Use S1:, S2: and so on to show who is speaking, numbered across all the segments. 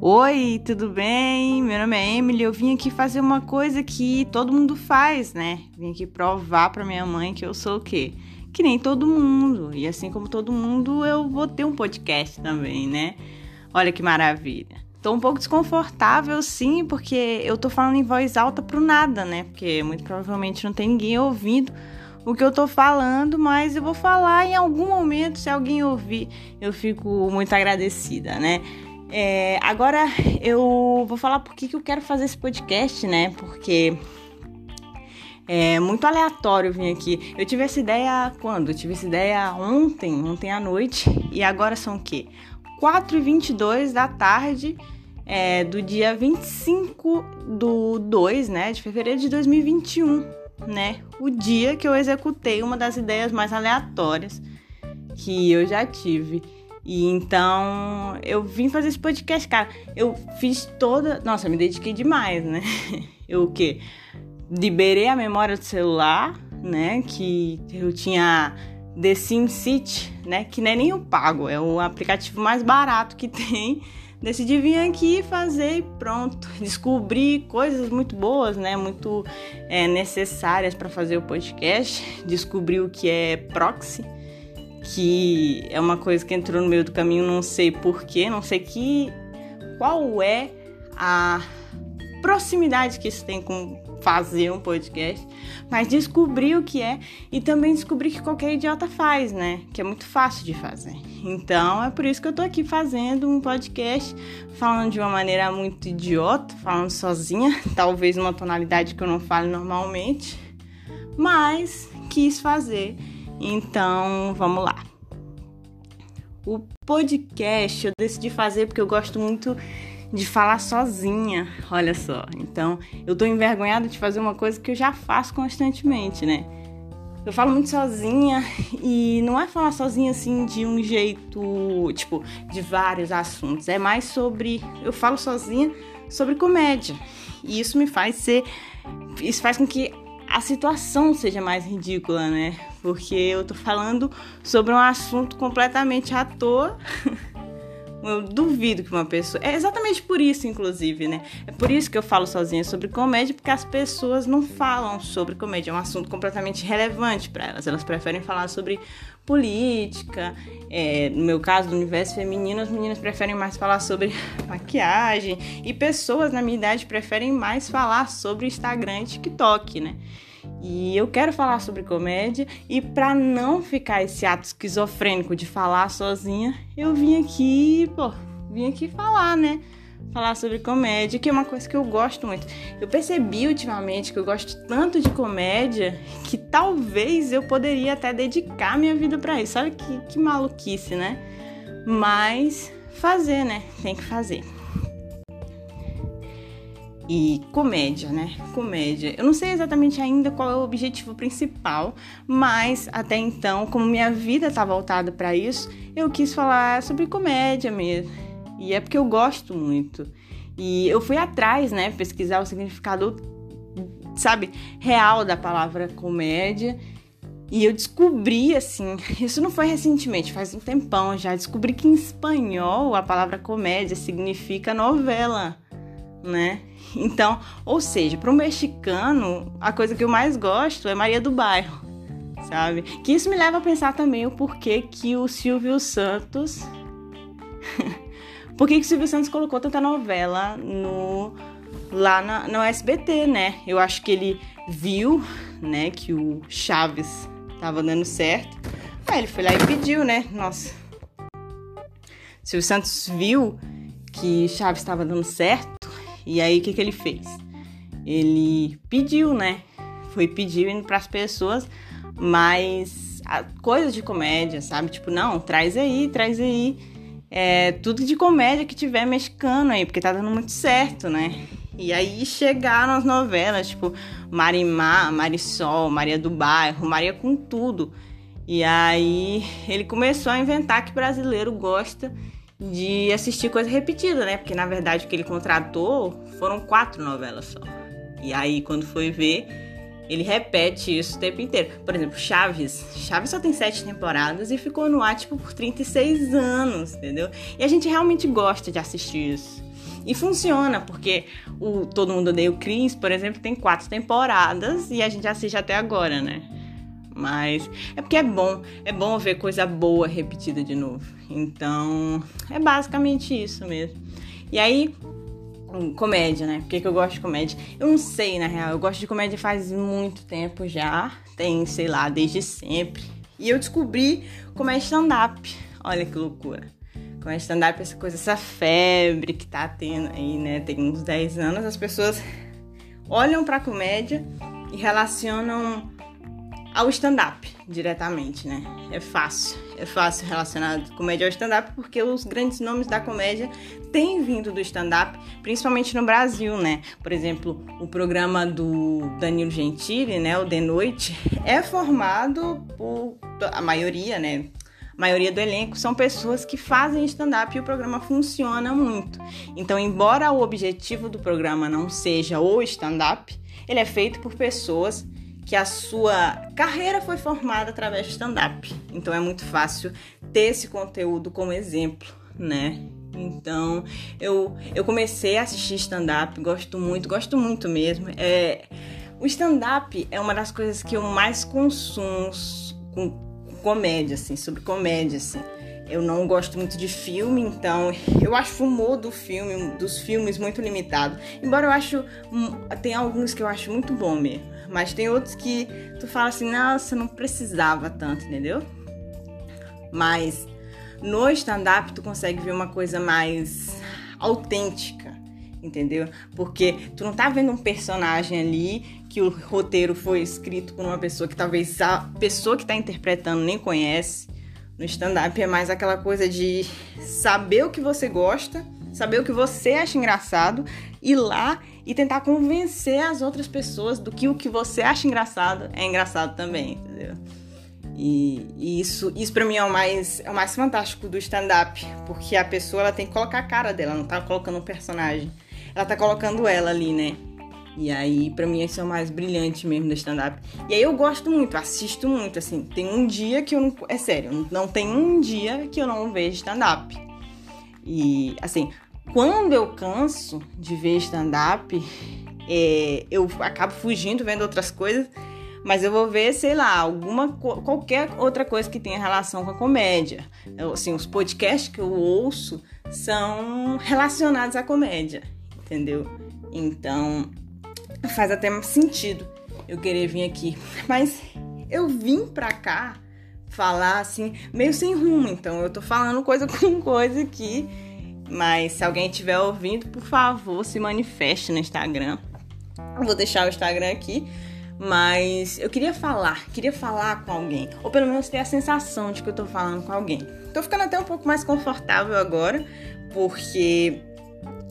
S1: Oi, tudo bem? Meu nome é Emily. Eu vim aqui fazer uma coisa que todo mundo faz, né? Vim aqui provar para minha mãe que eu sou o quê? Que nem todo mundo. E assim como todo mundo, eu vou ter um podcast também, né? Olha que maravilha. Tô um pouco desconfortável, sim, porque eu tô falando em voz alta pro nada, né? Porque muito provavelmente não tem ninguém ouvindo o que eu tô falando, mas eu vou falar em algum momento, se alguém ouvir, eu fico muito agradecida, né? É, agora eu vou falar por que, eu quero fazer esse podcast, né? Porque é muito aleatório vir aqui. Eu tive essa ideia quando? Eu tive essa ideia ontem, ontem à noite, e agora são o quê? 4h22 da tarde é, do dia 25 do 2, né? De fevereiro de 2021, né? O dia que eu executei uma das ideias mais aleatórias que eu já tive. E então eu vim fazer esse podcast, cara. Eu fiz toda. Nossa, me dediquei demais, né? Eu o quê? Liberei a memória do celular, né? Que eu tinha The SimCity, né? Que não é nem o pago, é o aplicativo mais barato que tem. Decidi vir aqui fazer e pronto. Descobri coisas muito boas, né? Muito é, necessárias para fazer o podcast. Descobri o que é proxy que é uma coisa que entrou no meio do caminho, não sei porquê, não sei que qual é a proximidade que isso tem com fazer um podcast, mas descobri o que é e também descobri que qualquer idiota faz, né? Que é muito fácil de fazer. Então é por isso que eu tô aqui fazendo um podcast falando de uma maneira muito idiota, falando sozinha, talvez uma tonalidade que eu não falo normalmente, mas quis fazer então, vamos lá. O podcast eu decidi fazer porque eu gosto muito de falar sozinha, olha só. Então, eu tô envergonhada de fazer uma coisa que eu já faço constantemente, né? Eu falo muito sozinha e não é falar sozinha assim de um jeito, tipo, de vários assuntos. É mais sobre. Eu falo sozinha sobre comédia. E isso me faz ser. Isso faz com que a situação seja mais ridícula, né? Porque eu tô falando sobre um assunto completamente à toa. Eu duvido que uma pessoa. É exatamente por isso, inclusive, né? É por isso que eu falo sozinha sobre comédia, porque as pessoas não falam sobre comédia. É um assunto completamente relevante para elas. Elas preferem falar sobre política. É, no meu caso, do universo feminino, as meninas preferem mais falar sobre maquiagem. E pessoas na minha idade preferem mais falar sobre Instagram e TikTok, né? E eu quero falar sobre comédia e para não ficar esse ato esquizofrênico de falar sozinha, eu vim aqui, pô, vim aqui falar, né? Falar sobre comédia, que é uma coisa que eu gosto muito. Eu percebi ultimamente que eu gosto tanto de comédia que talvez eu poderia até dedicar minha vida para isso. Olha que, que maluquice, né? Mas fazer, né? Tem que fazer e comédia, né? Comédia. Eu não sei exatamente ainda qual é o objetivo principal, mas até então, como minha vida tá voltada para isso, eu quis falar sobre comédia mesmo. E é porque eu gosto muito. E eu fui atrás, né, pesquisar o significado, sabe, real da palavra comédia. E eu descobri, assim, isso não foi recentemente, faz um tempão já, descobri que em espanhol a palavra comédia significa novela né? Então, ou seja, para o mexicano, a coisa que eu mais gosto é Maria do Bairro, sabe? Que isso me leva a pensar também o porquê que o Silvio Santos. Por que, que o Silvio Santos colocou tanta novela no lá na, no SBT, né? Eu acho que ele viu, né, que o Chaves tava dando certo. Aí ele foi lá e pediu, né? Nossa. Silvio Santos viu que Chaves estava dando certo e aí o que, que ele fez? Ele pediu, né? Foi pedindo para as pessoas mais coisas de comédia, sabe? Tipo, não, traz aí, traz aí. É, tudo de comédia que tiver mexicano aí, porque tá dando muito certo, né? E aí chegaram as novelas, tipo Marimar, Marisol, Maria do Bairro, Maria com tudo. E aí ele começou a inventar que brasileiro gosta de assistir coisa repetida, né? Porque na verdade o que ele contratou foram quatro novelas só. E aí quando foi ver, ele repete isso o tempo inteiro. Por exemplo, Chaves. Chaves só tem sete temporadas e ficou no ar tipo por 36 anos, entendeu? E a gente realmente gosta de assistir isso. E funciona, porque o Todo Mundo Odeia o Chris, por exemplo, tem quatro temporadas e a gente assiste até agora, né? Mas é porque é bom, é bom ver coisa boa repetida de novo. Então, é basicamente isso mesmo. E aí, comédia, né? Por que, que eu gosto de comédia? Eu não sei, na real. Eu gosto de comédia faz muito tempo já. Tem, sei lá, desde sempre. E eu descobri comédia stand-up. Olha que loucura. Comédia stand-up, essa coisa, essa febre que tá tendo aí, né? Tem uns 10 anos, as pessoas olham pra comédia e relacionam ao stand-up diretamente, né? É fácil, é fácil relacionar comédia ao stand-up porque os grandes nomes da comédia têm vindo do stand-up, principalmente no Brasil, né? Por exemplo, o programa do Danilo Gentili, né? O De Noite, é formado por a maioria, né? A maioria do elenco são pessoas que fazem stand-up e o programa funciona muito. Então, embora o objetivo do programa não seja o stand-up, ele é feito por pessoas que a sua carreira foi formada através de stand-up. Então é muito fácil ter esse conteúdo como exemplo, né? Então eu, eu comecei a assistir stand-up, gosto muito, gosto muito mesmo. É, o stand-up é uma das coisas que eu mais consumo com, com comédia, assim, sobre comédia, assim. Eu não gosto muito de filme, então eu acho o humor do filme, dos filmes muito limitado. Embora eu acho tem alguns que eu acho muito bom mesmo, mas tem outros que tu fala assim, nossa, não precisava tanto, entendeu? Mas no stand-up tu consegue ver uma coisa mais autêntica, entendeu? Porque tu não tá vendo um personagem ali que o roteiro foi escrito por uma pessoa que talvez a pessoa que tá interpretando nem conhece no stand-up é mais aquela coisa de saber o que você gosta, saber o que você acha engraçado, ir lá e tentar convencer as outras pessoas do que o que você acha engraçado é engraçado também, entendeu? E, e isso, isso para mim é o mais, é o mais fantástico do stand-up, porque a pessoa ela tem que colocar a cara dela, não tá colocando um personagem. Ela tá colocando ela ali, né? E aí, pra mim, esse é o mais brilhante mesmo do stand-up. E aí eu gosto muito, assisto muito, assim. Tem um dia que eu não. É sério, não tem um dia que eu não vejo stand-up. E, assim, quando eu canso de ver stand-up, é, eu acabo fugindo, vendo outras coisas. Mas eu vou ver, sei lá, alguma qualquer outra coisa que tenha relação com a comédia. Eu, assim, os podcasts que eu ouço são relacionados à comédia, entendeu? Então, faz até sentido eu querer vir aqui. Mas eu vim pra cá falar assim, meio sem rumo, então eu tô falando coisa com coisa aqui. Mas se alguém estiver ouvindo, por favor, se manifeste no Instagram. Eu vou deixar o Instagram aqui. Mas eu queria falar, queria falar com alguém. Ou pelo menos ter a sensação de que eu tô falando com alguém. Tô ficando até um pouco mais confortável agora, porque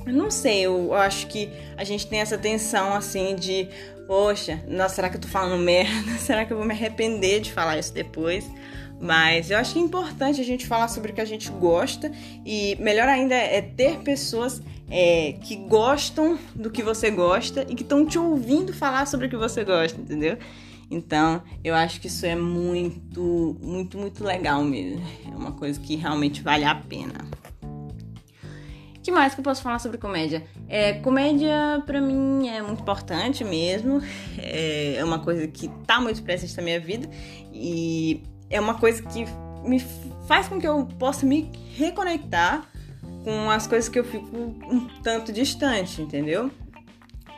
S1: não sei, eu acho que a gente tem essa tensão assim de, poxa, nossa, será que eu tô falando merda? Será que eu vou me arrepender de falar isso depois? Mas eu acho que é importante a gente falar sobre o que a gente gosta e melhor ainda é ter pessoas é, que gostam do que você gosta e que estão te ouvindo falar sobre o que você gosta, entendeu? Então, eu acho que isso é muito, muito, muito legal mesmo. É uma coisa que realmente vale a pena que mais que eu posso falar sobre comédia? É, comédia, para mim, é muito importante mesmo. É, é uma coisa que tá muito presente na minha vida. E é uma coisa que me faz com que eu possa me reconectar com as coisas que eu fico um tanto distante, entendeu?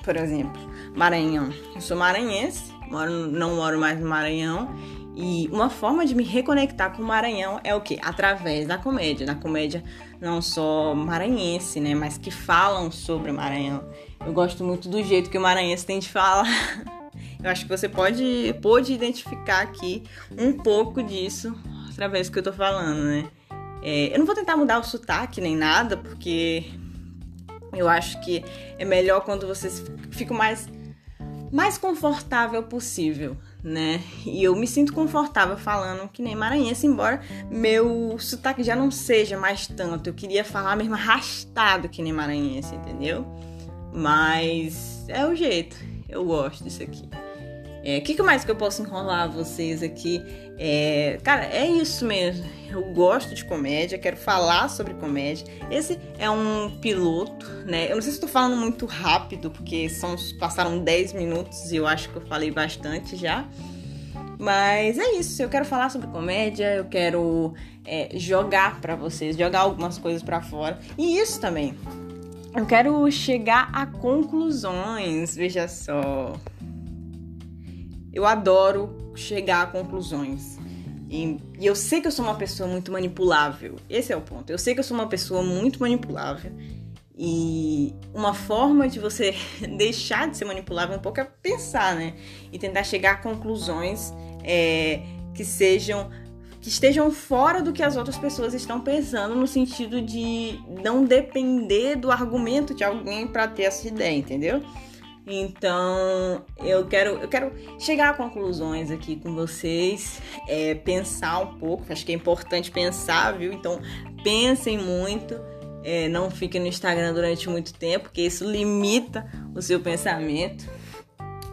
S1: Por exemplo, Maranhão. Eu sou maranhense, moro, não moro mais no Maranhão e uma forma de me reconectar com o Maranhão é o quê? Através da comédia. Da comédia não só maranhense, né? Mas que falam sobre o Maranhão. Eu gosto muito do jeito que o maranhense tem de falar. Eu acho que você pode, pode identificar aqui um pouco disso através do que eu tô falando, né? É, eu não vou tentar mudar o sotaque nem nada, porque eu acho que é melhor quando vocês ficam mais mais confortável possível, né? E eu me sinto confortável falando que nem maranhense, embora meu sotaque já não seja mais tanto. Eu queria falar mesmo arrastado que nem maranhense, entendeu? Mas é o jeito. Eu gosto disso aqui. É, o que, que mais que eu posso enrolar vocês aqui? É, cara, é isso mesmo. Eu gosto de comédia, quero falar sobre comédia. Esse é um piloto, né? Eu não sei se estou falando muito rápido, porque são, passaram 10 minutos e eu acho que eu falei bastante já. Mas é isso, eu quero falar sobre comédia, eu quero é, jogar para vocês, jogar algumas coisas para fora. E isso também. Eu quero chegar a conclusões, veja só. Eu adoro chegar a conclusões. E, e, eu sei que eu sou uma pessoa muito manipulável. Esse é o ponto. Eu sei que eu sou uma pessoa muito manipulável. E uma forma de você deixar de ser manipulável um pouco é pensar, né? E tentar chegar a conclusões é, que sejam que estejam fora do que as outras pessoas estão pensando no sentido de não depender do argumento de alguém para ter essa ideia, entendeu? Então, eu quero, eu quero chegar a conclusões aqui com vocês, é, pensar um pouco, acho que é importante pensar, viu? Então, pensem muito, é, não fiquem no Instagram durante muito tempo, porque isso limita o seu pensamento.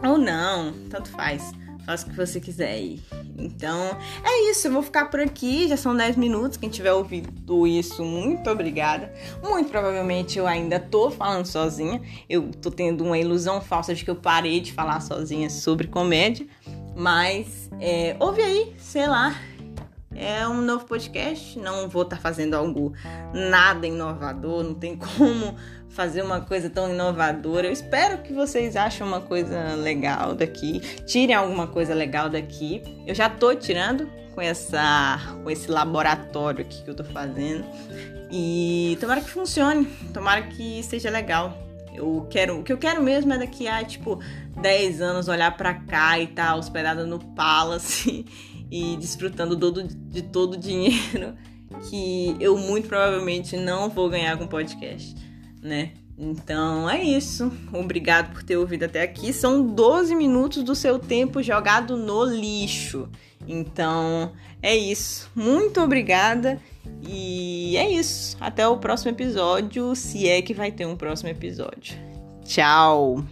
S1: Ou não, tanto faz faça o que você quiser aí. Então, é isso. Eu vou ficar por aqui. Já são 10 minutos. Quem tiver ouvido isso, muito obrigada. Muito provavelmente eu ainda tô falando sozinha. Eu tô tendo uma ilusão falsa de que eu parei de falar sozinha sobre comédia. Mas, é, ouve aí, sei lá. É um novo podcast. Não vou estar tá fazendo algo nada inovador. Não tem como fazer uma coisa tão inovadora. Eu espero que vocês achem uma coisa legal daqui, tirem alguma coisa legal daqui. Eu já tô tirando com essa com esse laboratório aqui que eu tô fazendo. E tomara que funcione, tomara que seja legal. Eu quero, o que eu quero mesmo é daqui a tipo 10 anos olhar para cá e estar tá hospedada no Palace e desfrutando do, de todo o dinheiro que eu muito provavelmente não vou ganhar com podcast né? Então é isso. Obrigado por ter ouvido até aqui. São 12 minutos do seu tempo jogado no lixo. Então é isso. Muito obrigada. E é isso. Até o próximo episódio, se é que vai ter um próximo episódio. Tchau!